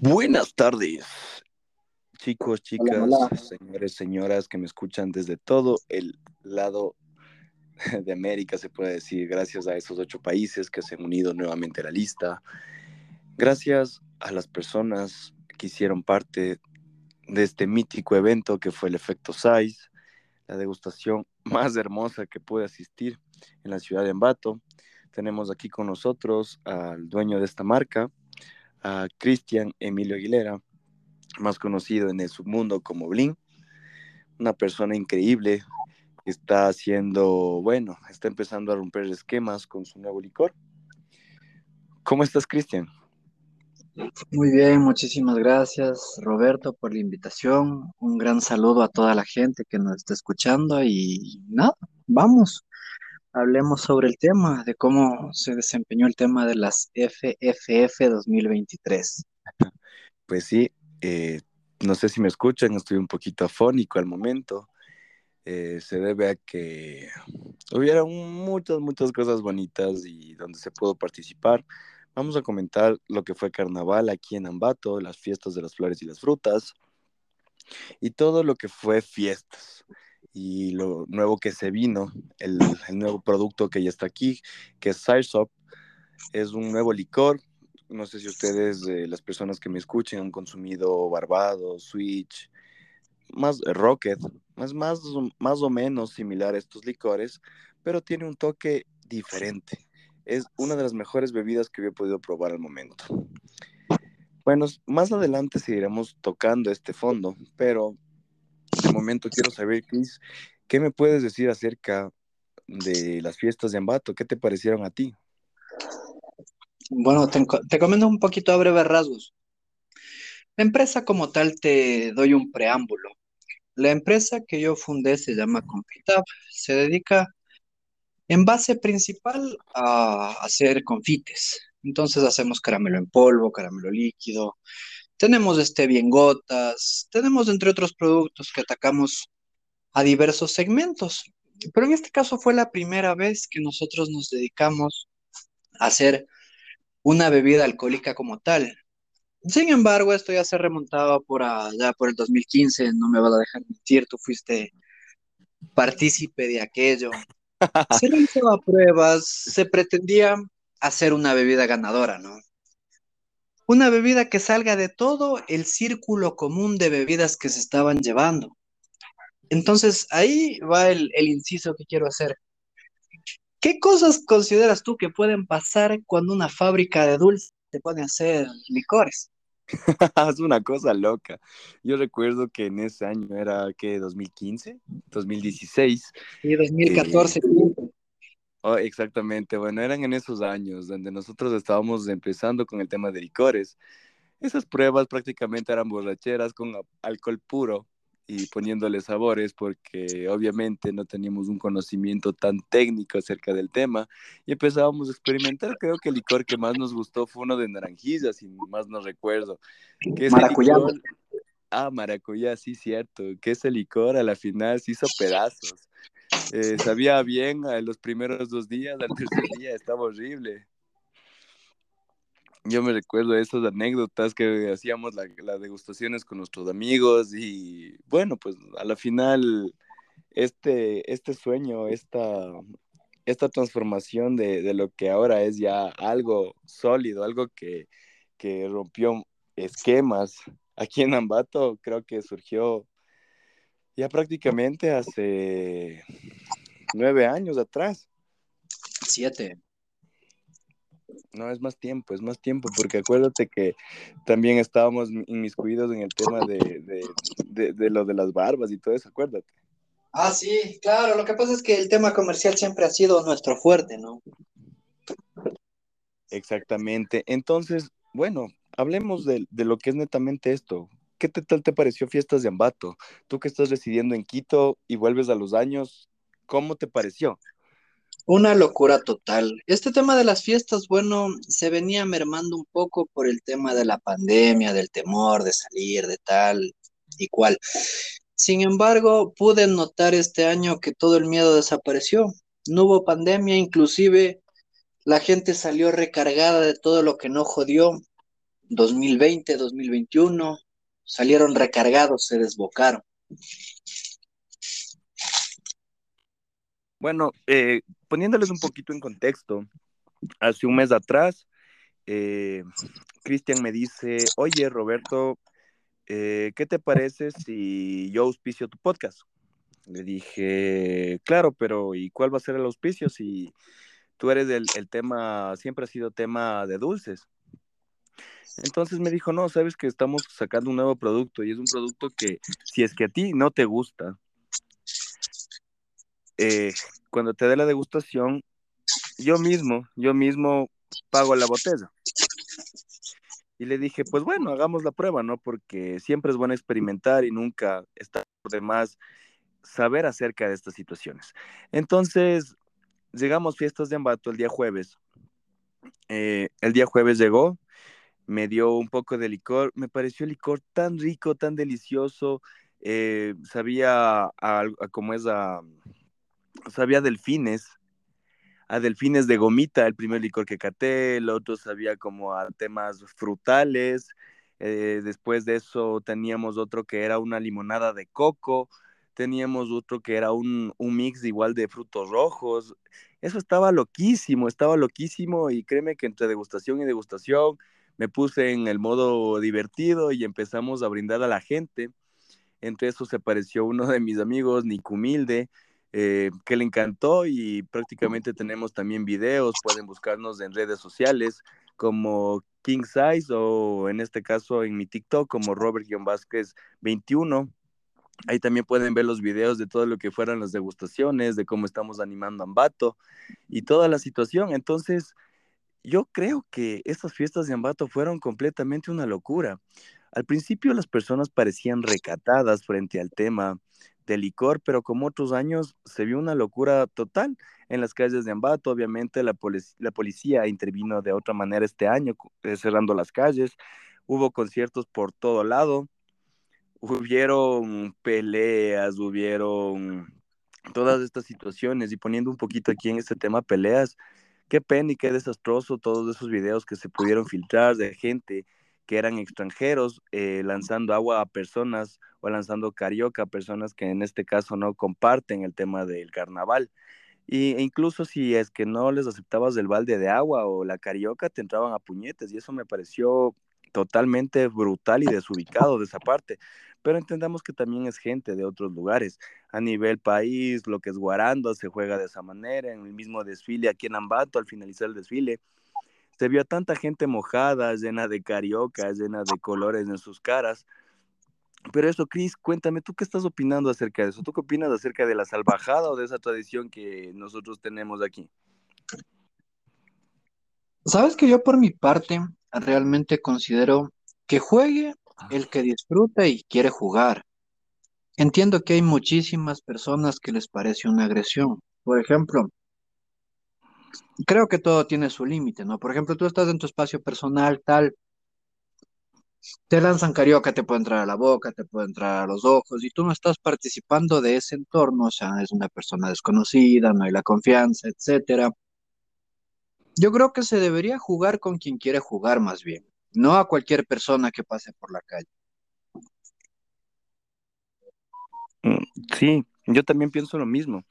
Buenas tardes, chicos, chicas, señores, señoras que me escuchan desde todo el lado de América, se puede decir, gracias a esos ocho países que se han unido nuevamente a la lista. Gracias a las personas que hicieron parte de este mítico evento que fue el efecto SAIS, la degustación más hermosa que pude asistir en la ciudad de Ambato. Tenemos aquí con nosotros al dueño de esta marca, a Cristian Emilio Aguilera, más conocido en el submundo como Blin, una persona increíble que está haciendo, bueno, está empezando a romper esquemas con su nuevo licor. ¿Cómo estás, Cristian? Muy bien, muchísimas gracias Roberto por la invitación. Un gran saludo a toda la gente que nos está escuchando y nada, vamos, hablemos sobre el tema, de cómo se desempeñó el tema de las FFF 2023. Pues sí, eh, no sé si me escuchan, estoy un poquito afónico al momento. Eh, se debe a que hubieron muchas, muchas cosas bonitas y donde se pudo participar. Vamos a comentar lo que fue carnaval aquí en Ambato, las fiestas de las flores y las frutas y todo lo que fue fiestas y lo nuevo que se vino, el, nuevo producto que ya está aquí, que es Siresop, es un nuevo licor. No sé si ustedes, eh, las personas que me escuchen, han consumido Barbado, Switch, más Rocket, es más, más o menos similar a estos licores, pero tiene un toque diferente es una de las mejores bebidas que había podido probar al momento. Bueno, más adelante seguiremos tocando este fondo, pero momento quiero saber, Chris, ¿qué me puedes decir acerca de las fiestas de Ambato? ¿Qué te parecieron a ti? Bueno, te, te comento un poquito a breves rasgos. La empresa como tal te doy un preámbulo. La empresa que yo fundé se llama Confitab, se dedica en base principal a hacer confites. Entonces hacemos caramelo en polvo, caramelo líquido, tenemos stevia en gotas, tenemos entre otros productos que atacamos a diversos segmentos. Pero en este caso fue la primera vez que nosotros nos dedicamos a hacer una bebida alcohólica como tal. Sin embargo, esto ya se remontaba por allá por el 2015, no me vas a dejar mentir, tú fuiste partícipe de aquello. Se realizaba pruebas, se pretendía hacer una bebida ganadora, ¿no? Una bebida que salga de todo el círculo común de bebidas que se estaban llevando. Entonces, ahí va el, el inciso que quiero hacer. ¿Qué cosas consideras tú que pueden pasar cuando una fábrica de dulces se pone a hacer licores? es una cosa loca. Yo recuerdo que en ese año era, ¿qué? ¿2015? ¿2016? Sí, 2014. Oh, exactamente, bueno, eran en esos años donde nosotros estábamos empezando con el tema de licores. Esas pruebas prácticamente eran borracheras con alcohol puro y poniéndole sabores porque obviamente no teníamos un conocimiento tan técnico acerca del tema y empezábamos a experimentar. Creo que el licor que más nos gustó fue uno de naranjilla, si más no recuerdo. Que maracuyá. ah, maracuyá, sí, cierto. Que ese licor a la final se hizo pedazos. Eh, sabía bien a los primeros dos días, al tercer día estaba horrible. Yo me recuerdo esas anécdotas que hacíamos las degustaciones con nuestros amigos y bueno, pues a la final este, este sueño, esta, esta transformación de, de, lo que ahora es ya algo sólido, algo que, que rompió esquemas. Aquí en Ambato, creo que surgió ya prácticamente hace nueve años atrás. Siete. No, es más tiempo, es más tiempo, porque acuérdate que también estábamos inmiscuidos en el tema de, de, de, lo de las barbas y todo eso, acuérdate. Ah, sí, claro, lo que pasa es que el tema comercial siempre ha sido nuestro fuerte, ¿no? Exactamente. Entonces, bueno, hablemos de, de lo que es netamente esto. ¿Qué tal te pareció Fiestas de Ambato? Tú que estás residiendo en Quito y vuelves a los años, ¿cómo te pareció? Una locura total. Este tema de las fiestas, bueno, se venía mermando un poco por el tema de la pandemia, del temor de salir, de tal y cual. Sin embargo, pude notar este año que todo el miedo desapareció. No hubo pandemia, inclusive la gente salió recargada de todo lo que no jodió. 2020, 2021, salieron recargados, se desbocaron. Bueno, eh, poniéndoles un poquito en contexto, hace un mes atrás, eh, Cristian me dice, oye Roberto, eh, ¿qué te parece si yo auspicio tu podcast? Le dije, claro, pero ¿y cuál va a ser el auspicio si tú eres el, el tema, siempre ha sido tema de dulces? Entonces me dijo, no, sabes que estamos sacando un nuevo producto y es un producto que si es que a ti no te gusta, eh, cuando te dé la degustación, yo mismo, yo mismo pago la botella. Y le dije, pues bueno, hagamos la prueba, ¿no? Porque siempre es bueno experimentar y nunca está por demás saber acerca de estas situaciones. Entonces, llegamos fiestas de Ambato el día jueves. Eh, el día jueves llegó, me dio un poco de licor, me pareció el licor tan rico, tan delicioso, eh, sabía a, a, como es a, sabía delfines, a delfines de gomita, el primer licor que caté, el otro sabía como a temas frutales, eh, después de eso teníamos otro que era una limonada de coco, teníamos otro que era un, un mix igual de frutos rojos, eso estaba loquísimo, estaba loquísimo y créeme que entre degustación y degustación me puse en el modo divertido y empezamos a brindar a la gente. Entre eso se apareció uno de mis amigos, Nick Humilde, eh, que le encantó y prácticamente tenemos también videos, pueden buscarnos en redes sociales como King Size o en este caso en mi TikTok como Robert-Vázquez 21. Ahí también pueden ver los videos de todo lo que fueron las degustaciones, de cómo estamos animando a Ambato y toda la situación. Entonces, yo creo que estas fiestas de Ambato fueron completamente una locura. Al principio las personas parecían recatadas frente al tema de licor, pero como otros años se vio una locura total en las calles de Ambato. Obviamente la, policía intervino de otra manera este año, eh, cerrando las calles. Hubo conciertos por todo lado. Hubieron peleas, hubieron todas estas situaciones y poniendo un poquito aquí en este tema peleas, qué pena y qué desastroso todos esos videos que se pudieron filtrar de gente que eran extranjeros eh, lanzando agua a personas o lanzando carioca a personas que en este caso no comparten el tema del carnaval. Y, e incluso si es que no les aceptabas el balde de agua o la carioca, te entraban a puñetes y eso me pareció totalmente brutal y desubicado de esa parte. Pero entendamos que también es gente de otros lugares. A nivel país, lo que es Guarando se juega de esa manera. En el mismo desfile aquí en Ambato, al finalizar el desfile, se vio a tanta gente mojada, llena de carioca, llena de colores en sus caras. Pero eso, Cris, cuéntame, ¿tú qué estás opinando acerca de eso? ¿Tú qué opinas acerca de la salvajada o de esa tradición que nosotros tenemos aquí? Sabes que yo por mi parte realmente considero que juegue el que disfruta y quiere jugar. Entiendo que hay muchísimas personas que les parece una agresión. Por ejemplo, creo que todo tiene su límite, ¿no? Por ejemplo, tú estás en tu espacio personal, tal, te lanzan carioca, te puede entrar a la boca, te puede entrar a los ojos, y tú no estás participando de ese entorno, o sea, es una persona desconocida, no hay la confianza, etcétera. Yo creo que se debería jugar con quien quiere jugar más bien, no a cualquier persona que pase por la calle. Mm, sí, yo también pienso lo mismo.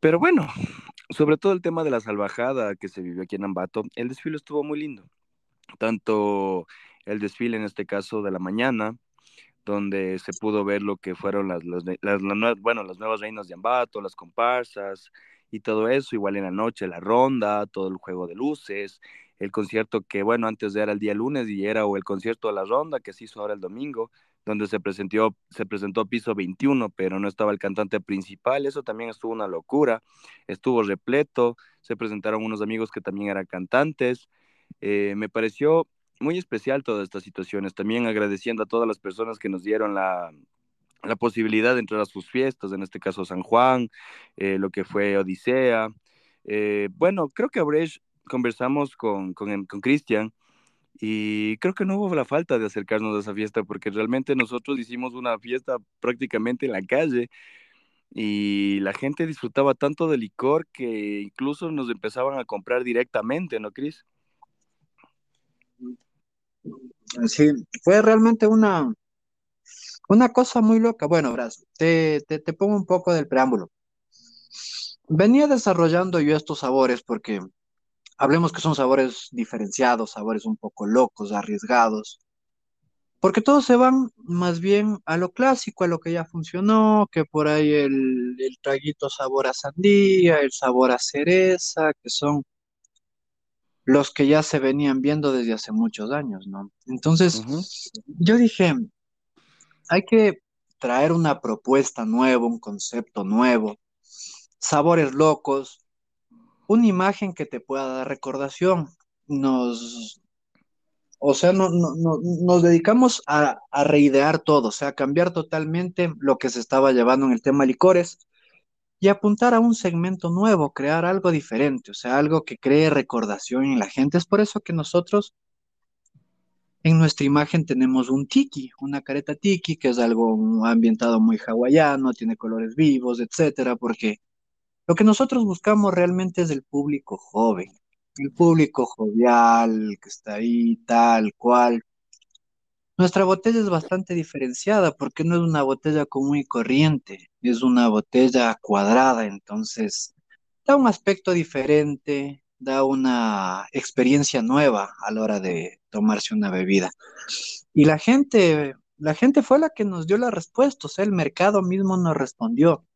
Pero bueno, sobre todo el tema de la salvajada que se vivió aquí en Ambato, el desfile estuvo muy lindo. Tanto el desfile, en este caso, de la mañana, donde se pudo ver lo que fueron las, las, bueno, las nuevas reinas de Ambato, las comparsas y todo eso, igual en la noche la ronda, todo el juego de luces, el concierto que, bueno, antes era el día lunes y era o el concierto de la ronda que se hizo ahora el domingo, donde se presentó, se presentó piso 21, pero no estaba el cantante principal, eso también estuvo una locura, estuvo repleto, se presentaron unos amigos que también eran cantantes, eh, me pareció muy especial todas estas situaciones, también agradeciendo a todas las personas que nos dieron la, la posibilidad de entrar a sus fiestas, en este caso San Juan, eh, lo que fue Odisea. Eh, bueno, creo que Brecht conversamos con Cristian con, y creo que no hubo la falta de acercarnos a esa fiesta porque realmente nosotros hicimos una fiesta prácticamente en la calle y la gente disfrutaba tanto del licor que incluso nos empezaban a comprar directamente, ¿no, Cris? Sí, fue realmente una, una cosa muy loca. Bueno, verás, te, te, te pongo un poco del preámbulo. Venía desarrollando yo estos sabores porque hablemos que son sabores diferenciados, sabores un poco locos, arriesgados, porque todos se van más bien a lo clásico, a lo que ya funcionó, que por ahí el, el traguito sabor a sandía, el sabor a cereza, que son los que ya se venían viendo desde hace muchos años, ¿no? Entonces, yo dije, hay que traer una propuesta nueva, un concepto nuevo, sabores locos, una imagen que te pueda dar recordación. Nos, o sea, no, no, no- nos dedicamos a, a reidear todo, o sea, a cambiar totalmente lo que se estaba llevando en el tema licores y apuntar a un segmento nuevo, crear algo diferente, o sea, algo que cree recordación en la gente. Es por eso que nosotros en nuestra imagen tenemos un tiki, una careta tiki, que es algo ambientado muy hawaiano, tiene colores vivos, etcétera, porque lo que nosotros buscamos realmente es el público joven, el público jovial, que está ahí, tal cual. Nuestra botella es bastante diferenciada porque no es una botella común y corriente, es una botella cuadrada, entonces da un aspecto diferente, da una experiencia nueva a la hora de tomarse una bebida. Y la gente, la gente fue la que nos dio la respuesta, o sea, el mercado mismo nos respondió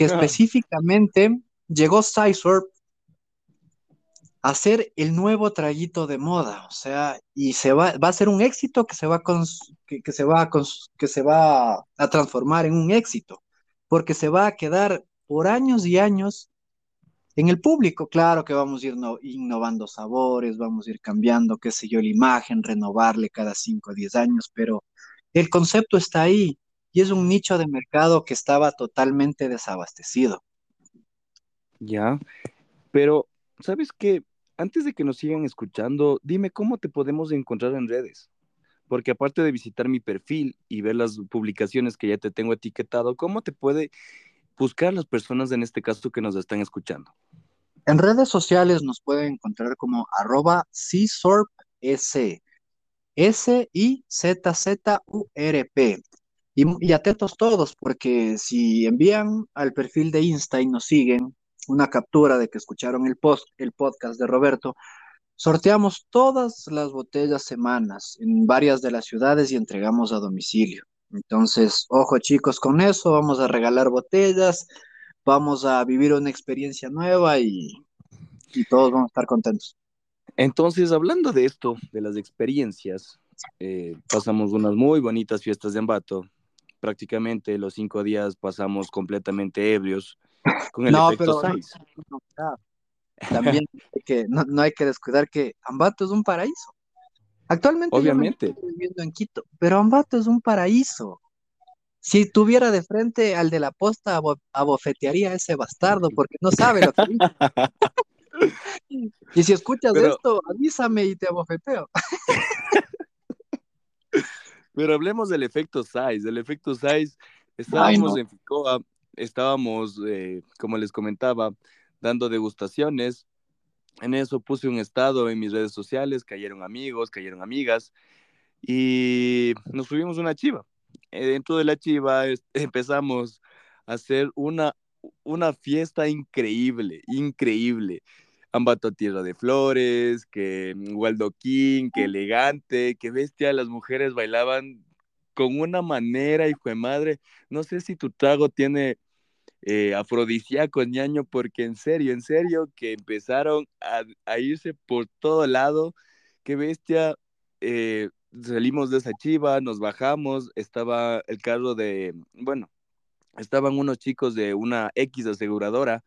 que específicamente llegó Sizorb a ser el nuevo traguito de moda, o sea, y se va, va a ser un éxito que se va cons- que, que se va cons- que se va a transformar en un éxito, porque se va a quedar por años y años en el público. Claro que vamos a ir no- innovando sabores, vamos a ir cambiando, qué sé yo, la imagen, renovarle cada 5 o 10 años, pero el concepto está ahí y es un nicho de mercado que estaba totalmente desabastecido. Ya, pero ¿sabes qué? Antes de que nos sigan escuchando, dime cómo te podemos encontrar en redes. Porque aparte de visitar mi perfil y ver las publicaciones que ya te tengo etiquetado, ¿cómo te puede buscar las personas en este caso que nos están escuchando? En redes sociales nos pueden encontrar como arroba CSORP, S-I-Z-Z-U-R-P. Y, y atentos todos, porque si envían al perfil de Insta y nos siguen una captura de que escucharon el post, el podcast de Roberto, sorteamos todas las botellas semanas en varias de las ciudades y entregamos a domicilio. Entonces, ojo chicos, con eso vamos a regalar botellas, vamos a vivir una experiencia nueva y, y todos vamos a estar contentos. Entonces, hablando de esto, de las experiencias, eh, pasamos unas muy bonitas fiestas de Ambato. Prácticamente los cinco días pasamos completamente ebrios con el No, efecto pero Size. no, no, también hay que, no, no hay que descuidar que Ambato es un paraíso. Actualmente yo Obviamente. encuentro viviendo en Quito, pero Ambato es un paraíso. Si tuviera de frente al de la posta, abo- abofetearía a ese bastardo porque no sabe lo que dice. Y si escuchas Pero- esto, avísame y te abofeteo. Pero hablemos del efecto Size. El efecto Size, estábamos no. en Ficoa, estábamos, eh, como les comentaba, dando degustaciones. En eso puse un estado en mis redes sociales, cayeron amigos, cayeron amigas y nos subimos una chiva. Eh, dentro de la chiva es- empezamos a hacer una, una fiesta increíble, increíble. Ambato Tierra de Flores, que Waldo King, que elegante, que bestia, las mujeres bailaban con una manera, hijo de madre. No sé si tu trago tiene eh, afrodisíaco, ñaño, porque en serio, en serio, que empezaron a, a irse por todo lado. Qué bestia. eh, salimos de esa chiva, nos bajamos, estaba el carro de, bueno, estaban unos chicos de una X aseguradora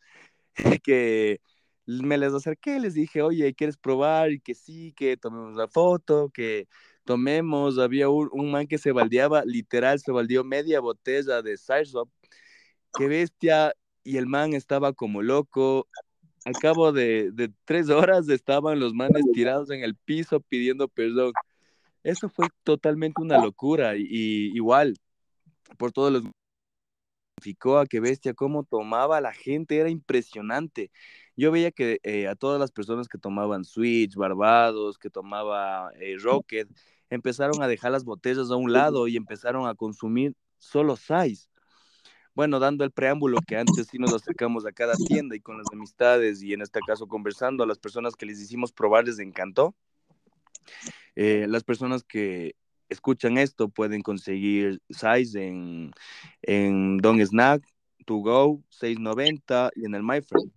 que me les acerqué, les dije, oye, ¿quieres probar? Y que sí, que tomemos la foto, que tomemos. Había un, un man que se baldeaba, literal, se baldeó media botella de Sideswap. Qué bestia. Y el man estaba como loco. Al cabo de, de tres horas estaban los manes tirados en el piso pidiendo perdón. Eso fue totalmente una locura. Y, y igual, por todos los a qué bestia, cómo tomaba la gente, era impresionante. Yo veía que eh, a todas las personas que tomaban Switch, Barbados, que tomaba eh, Rocket, empezaron a dejar las botellas a un lado y empezaron a consumir solo size. Bueno, dando el preámbulo que antes sí nos acercamos a cada tienda y con las amistades y en este caso conversando a las personas que les hicimos probar les encantó. Eh, las personas que escuchan esto pueden conseguir size en, en Don Snack, To Go, 6.90 y en el MyFriend.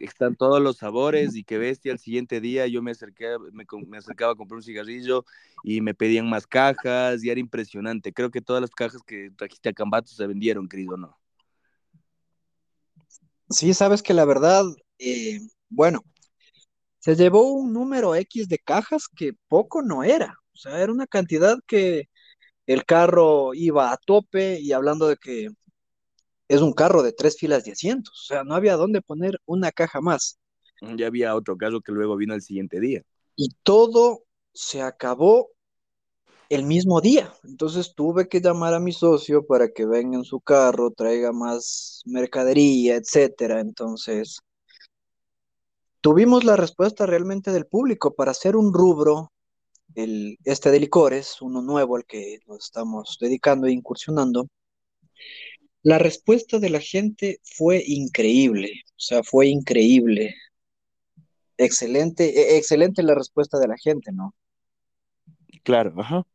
Están todos los sabores y qué bestia. Al siguiente día yo me, acerqué, me, me, acercaba a comprar un cigarrillo y me pedían más cajas y era impresionante. Creo que todas las cajas que trajiste a Cambato se vendieron, querido, ¿no? Sí, sabes que la verdad, eh, bueno, se llevó un número X de cajas que poco no era. O sea, era una cantidad que el carro iba a tope y hablando de que es un carro de tres filas de asientos, o sea, no había dónde poner una caja más. Ya había otro carro que luego vino el siguiente día. Y todo se acabó el mismo día. Entonces tuve que llamar a mi socio para que venga en su carro, traiga más mercadería, etcétera. Entonces, tuvimos la respuesta realmente del público para hacer un rubro, el, este de licores, uno nuevo al que nos estamos dedicando e incursionando la respuesta de la gente fue increíble, o sea, fue increíble. Excelente, e, excelente la respuesta de la gente, ¿no? Claro, ajá.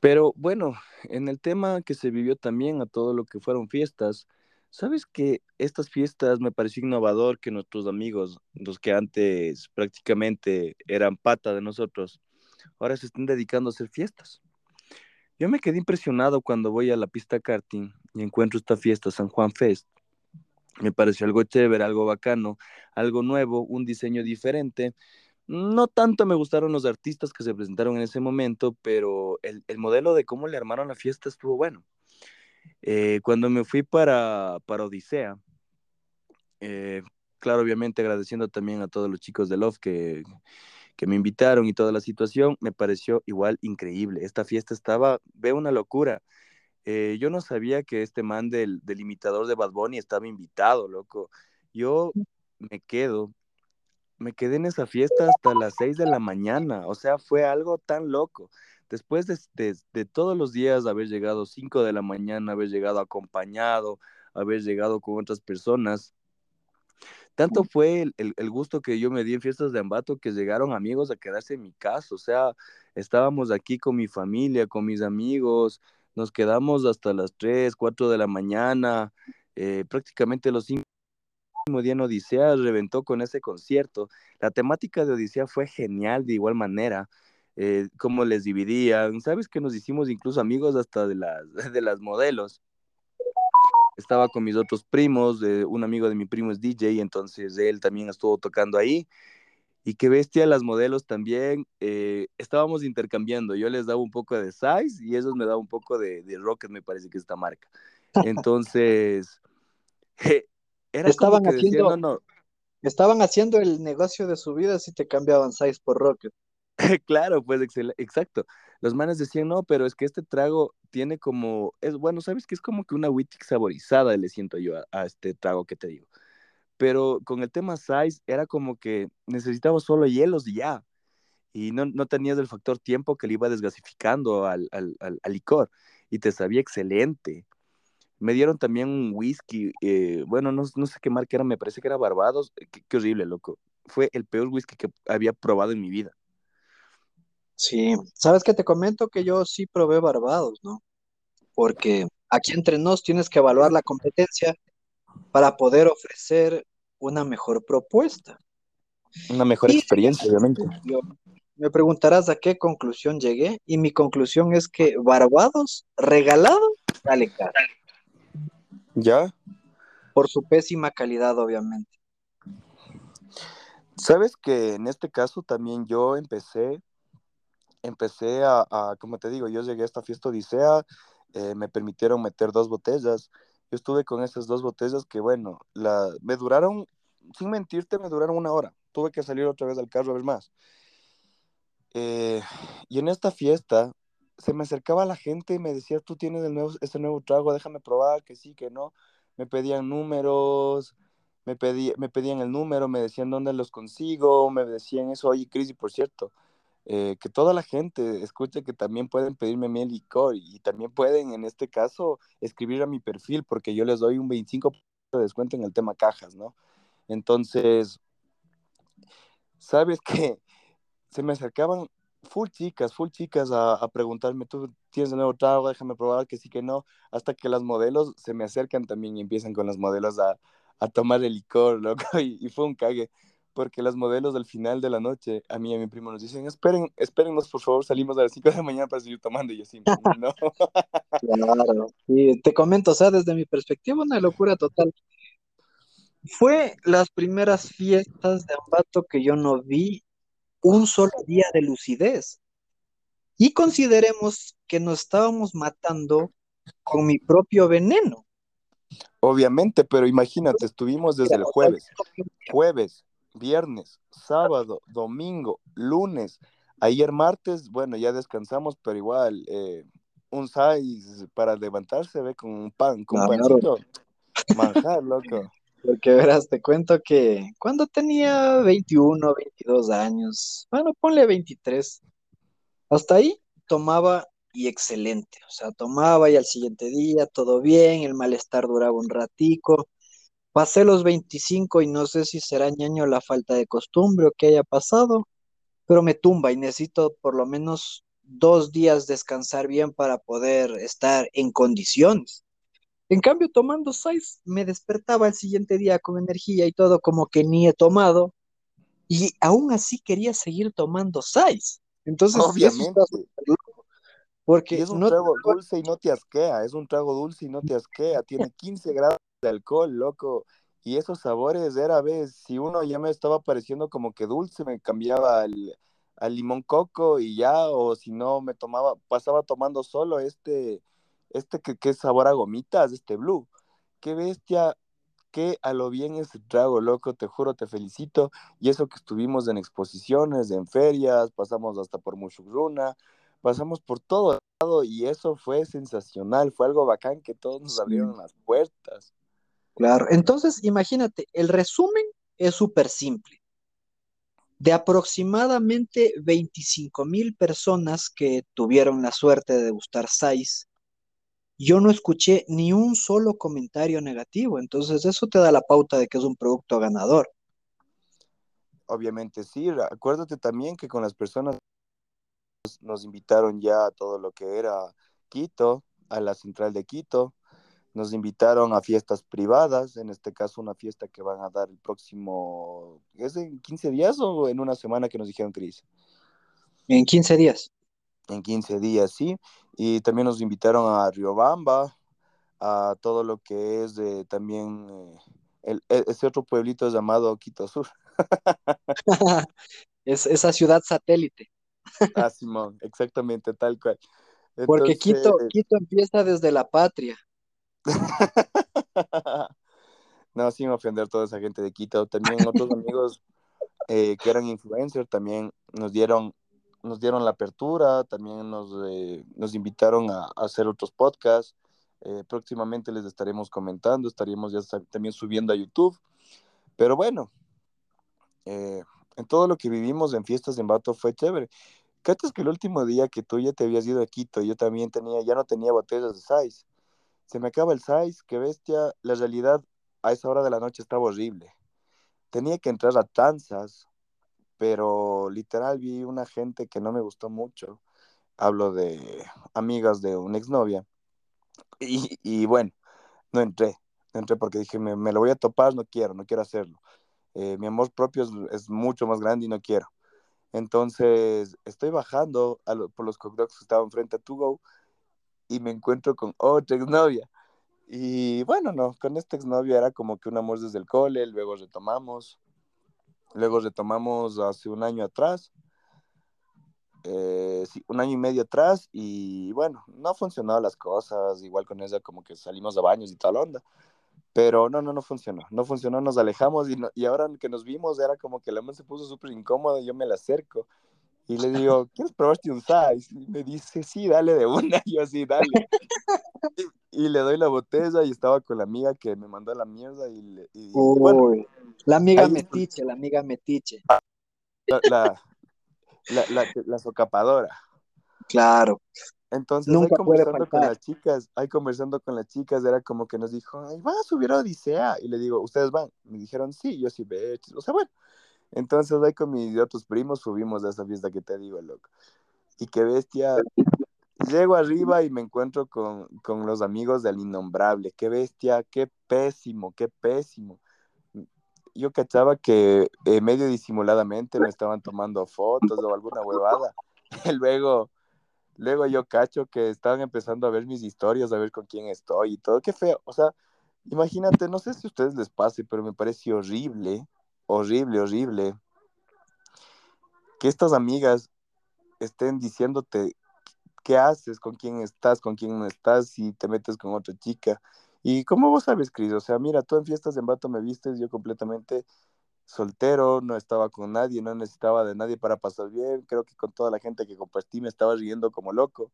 Pero bueno, en el tema que se vivió también a todo lo que fueron fiestas, ¿sabes que estas fiestas me pareció innovador que nuestros amigos, los que antes prácticamente eran pata de nosotros, ahora se estén dedicando a hacer fiestas? Yo me quedé impresionado cuando voy a la pista karting y encuentro esta fiesta San Juan Fest. Me pareció algo chévere, algo bacano, algo nuevo, un diseño diferente. No tanto me gustaron los artistas que se presentaron en ese momento, pero el, modelo de cómo le armaron la fiesta estuvo bueno. Eh, cuando me fui para, para Odisea, eh, claro, obviamente agradeciendo también a todos los chicos de Love que, que me invitaron y toda la situación, me pareció igual increíble. Esta fiesta estaba, ve una locura. Eh, yo no sabía que este man del, del, imitador de Bad Bunny estaba invitado, loco. Yo me quedo, me quedé en esa fiesta hasta las seis de la mañana, o sea, fue algo tan loco. Después de, de, de todos los días haber llegado cinco de la mañana, haber llegado acompañado, haber llegado con otras personas, tanto fue el, gusto que yo me di en fiestas de Ambato que llegaron amigos a quedarse en mi casa. O sea, estábamos aquí con mi familia, con mis amigos, nos quedamos hasta las 3, 4 de la mañana, eh, prácticamente los cinco días en Odisea reventó con ese concierto. La temática de Odisea fue genial de igual manera. Eh, cómo les dividían, sabes que nos hicimos incluso amigos hasta de las, de las modelos estaba con mis otros primos, un amigo de mi primo es DJ, entonces él también estuvo tocando ahí. Y qué bestia, las modelos también, eh, estábamos intercambiando, yo les daba un poco de size y ellos me daban un poco de, de Rocket, me parece que es esta marca. Entonces, era estaban como que haciendo, no, Estaban haciendo el negocio de su vida si te cambiaban size por Rocket. claro, pues exacto. Los manes decían, no, pero es que este trago tiene como, es bueno, sabes que es como que una witty saborizada, le siento yo a, este trago que te digo. Pero con el tema size era como que necesitaba solo hielos y ya. Y no, no tenías el factor tiempo que le iba desgasificando al, al, licor. Y te sabía excelente. Me dieron también un whisky, eh, bueno, no, no, sé qué marca era, me parece que era Barbados. Qué, qué horrible, loco. Fue el peor whisky que había probado en mi vida. Sí, sabes que te comento que yo sí probé Barbados, ¿no? Porque aquí entre nos tienes que evaluar la competencia para poder ofrecer una mejor propuesta. Una mejor experiencia, obviamente. me preguntarás a qué conclusión llegué y mi conclusión es que Barbados regalado sale caro. ¿Ya? Por su pésima calidad, obviamente. Sabes que en este caso también yo empecé empecé a, como te digo, yo llegué a esta fiesta Odisea, eh, me permitieron meter dos botellas. Yo estuve con esas dos botellas que, bueno, la, me duraron, sin mentirte, me duraron una hora. Tuve que salir otra vez al carro a ver más. Eh, y en esta fiesta se me acercaba la gente y me decía, tú tienes el nuevo, este nuevo trago, déjame probar, que sí, que no. Me pedían números, me, pedí, me pedían el número, me decían dónde los consigo, me decían eso, oye, Cris, y por cierto, eh, que toda la gente escuche que también pueden pedirme mi licor y también pueden, en este caso, escribir a mi perfil porque yo les doy un 25% de descuento en el tema cajas, ¿no? Entonces, ¿sabes qué? Se me acercaban full chicas, full chicas a, preguntarme, ¿tú tienes de nuevo trago? Déjame probar que sí, que no, hasta que las modelos se me acercan también y empiezan con las modelos a, tomar el licor, loco, y, fue un cague, porque las modelos al final de la noche, a mí y a mi primo nos dicen, esperen, espérennos, por favor, salimos a las 5 de la mañana para seguir tomando, y yo así, no. Claro, y te comento, o sea, desde mi perspectiva, una locura total. Fue las primeras fiestas de Ambato que yo no vi un solo día de lucidez. Y consideremos que nos estábamos matando con mi propio veneno. Obviamente, pero imagínate, estuvimos desde el jueves, jueves, viernes, sábado, domingo, lunes, ayer martes, bueno, ya descansamos, pero igual, eh, un size para levantarse, ve, con un pan, con un pancito, manjar, loco. Porque verás, te cuento que cuando tenía 21, 22 años, bueno, ponle 23, hasta ahí tomaba y excelente, o sea, tomaba y al siguiente día todo bien, el malestar duraba un ratico, pasé los 25 y no sé si será ñaño la falta de costumbre o qué haya pasado, pero me tumba y necesito por lo menos dos días descansar bien para poder estar en condiciones. En cambio, tomando seis, me despertaba el siguiente día con energía y todo como que ni he tomado, y aún así quería seguir tomando seis. Entonces, obviamente. porque es un trago dulce y no te asquea, es un trago dulce y no te asquea, tiene 15 grados de alcohol, loco. Y esos sabores era, ves, si uno ya me estaba pareciendo como que dulce, me cambiaba al, al limón coco y ya, o si no, me tomaba, pasaba tomando solo este, este que, que es sabor a gomitas, este blue. Qué bestia, qué a lo bien ese trago, loco, te juro, te felicito. Y eso que estuvimos en exposiciones, en ferias, pasamos hasta por Mushugruna, pasamos por todo lado y eso fue sensacional, fue algo bacán que todos nos abrieron las puertas. Claro, entonces imagínate, el resumen es súper simple. De aproximadamente 25 mil personas que tuvieron la suerte de gustar SAIS, yo no escuché ni un solo comentario negativo, entonces eso te da la pauta de que es un producto ganador. Obviamente sí, acuérdate también que con las personas nos invitaron ya a todo lo que era Quito, a la central de Quito, nos invitaron a fiestas privadas, en este caso una fiesta que van a dar el próximo, ¿es en 15 días o en una semana que nos dijeron, Cris? En 15 días en 15 días, sí. Y también nos invitaron a Riobamba, a todo lo que es también eh, el, e, ese otro pueblito llamado Quito Sur. es esa ciudad satélite. ah, Simón, exactamente, tal cual. Porque Quito, Quito empieza desde la patria. no, sin ofender a toda esa gente de Quito. También otros amigos eh, que eran influencers también nos dieron nos dieron la apertura, también nos, eh, nos invitaron a, hacer otros podcasts. Eh, próximamente les estaremos comentando, estaríamos ya también subiendo a YouTube. Pero bueno, en todo lo que vivimos en fiestas en Bato fue chévere. ¿Cachas que el último día que tú ya te habías ido a Quito, yo también tenía, ya no tenía botellas de size? Se me acaba el size, qué bestia. La realidad a esa hora de la noche estaba horrible. Tenía que entrar a tanzas, pero literal vi una gente que no me gustó mucho. Hablo de amigas de una exnovia. Y, y bueno, no entré, no entré porque dije, me, lo voy a topar, no quiero, no quiero hacerlo. Eh, mi amor propio es, mucho más grande y no quiero. Entonces, estoy bajando por los cocktails que estaban frente a Tugo y me encuentro con otra exnovia. Y bueno, no, con esta exnovia era como que un amor desde el cole, luego retomamos. Luego retomamos hace un año atrás, eh, un año y medio atrás, y bueno, no funcionado las cosas, igual con ella como que salimos a baños y tal onda, pero no, no, no funcionó, no funcionó, nos alejamos y, y ahora que nos vimos era como que la mano se puso súper incómoda, yo me la acerco y le digo, ¿quieres probarte un size? Y me dice, sí, dale de una, y yo sí, dale. y, le doy la botella y estaba con la amiga que me mandó la mierda y, y bueno, la amiga metiche, la amiga metiche. La, La, la, la socapadora. Claro. Entonces, ahí conversando con las chicas, ahí conversando con las chicas, era como que nos dijo, ay, van a subir a Odisea. Y le digo, ¿ustedes van? Me dijeron, sí, yo sí, ve, o sea, bueno. Entonces, ahí con mis otros primos subimos a esa fiesta que te digo, loco. Y qué bestia. Llego arriba y me encuentro con, con los amigos del innombrable. Qué bestia, qué pésimo, qué pésimo. Yo cachaba que eh, medio disimuladamente me estaban tomando fotos o alguna huevada. Luego Luego yo cacho que estaban empezando a ver mis historias, a ver con quién estoy y todo. Qué feo. O sea, imagínate, no sé si a ustedes les pase, pero me parece horrible, horrible, horrible que estas amigas estén diciéndote qué haces, con quién estás, con quién no estás, si te metes con otra chica. Y cómo vos sabes, Cris, o sea, mira, tú en fiestas en Bato me vistes, yo completamente soltero, no estaba con nadie, no necesitaba de nadie para pasar bien, creo que con toda la gente que compartí me estaba riendo como loco,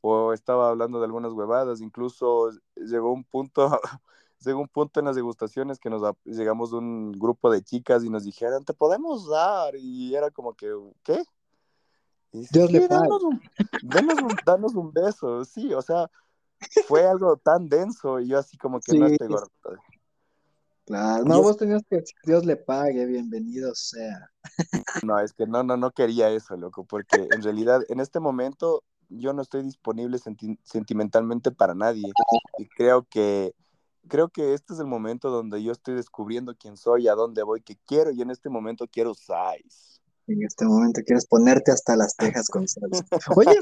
o estaba hablando de algunas huevadas, incluso llegó un punto, llegó un punto en las degustaciones que nos llegamos un grupo de chicas y nos dijeron, te podemos dar, y era como que, ¿qué? Y Dios le danos un, danos, un, beso, sí, o sea, fue algo tan denso y yo así como que no estoy gordo. Claro, no, vos tenías que decir Dios le pague, bienvenido sea. No, es que no, no, no quería eso, loco, porque en realidad en este momento yo no estoy disponible sentimentalmente para nadie y creo que creo que este es el momento donde yo estoy descubriendo quién soy, a dónde voy, qué quiero y en este momento quiero size. En este momento quieres ponerte hasta las tejas con salsa. Oye,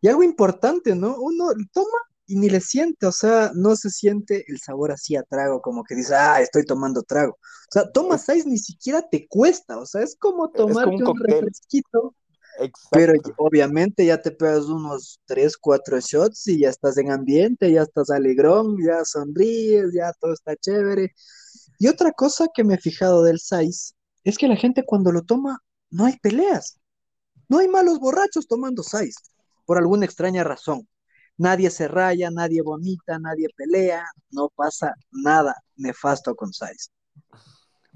y algo importante, ¿no? Uno toma y ni le siente, o sea, no se siente el sabor así a trago, como que dice, ah, estoy tomando trago. O sea, toma seis ni siquiera te cuesta, o sea, es como tomarte un, refresquito. Pero obviamente ya te pegas unos tres, cuatro shots y ya estás en ambiente, ya estás alegrón, ya sonríes, ya todo está chévere. Y otra cosa que me he fijado del Sais es que la gente cuando lo toma, no hay peleas. No hay malos borrachos tomando Sais, por alguna extraña razón nadie se raya, nadie vomita, nadie pelea, no pasa nada nefasto con Saiz.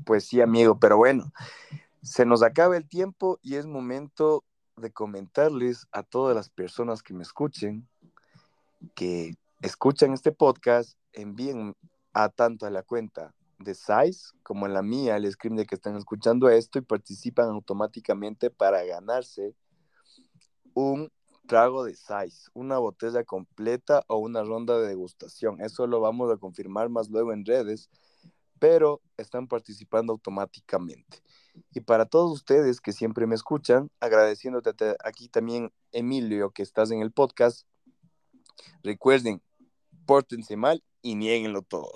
Pues sí, amigo, pero bueno, se nos acaba el tiempo y es momento de comentarles a todas las personas que me escuchen, que escuchan este podcast, envíen a tanto a la cuenta de Size como en la mía, el screen de que están escuchando esto y participan automáticamente para ganarse un trago de size, una botella completa o una ronda de degustación. Eso lo vamos a confirmar más luego en redes, pero están participando automáticamente. Y para todos ustedes que siempre me escuchan, agradeciéndote aquí también, Emilio, que estás en el podcast, recuerden, pórtense mal y nieguenlo todo.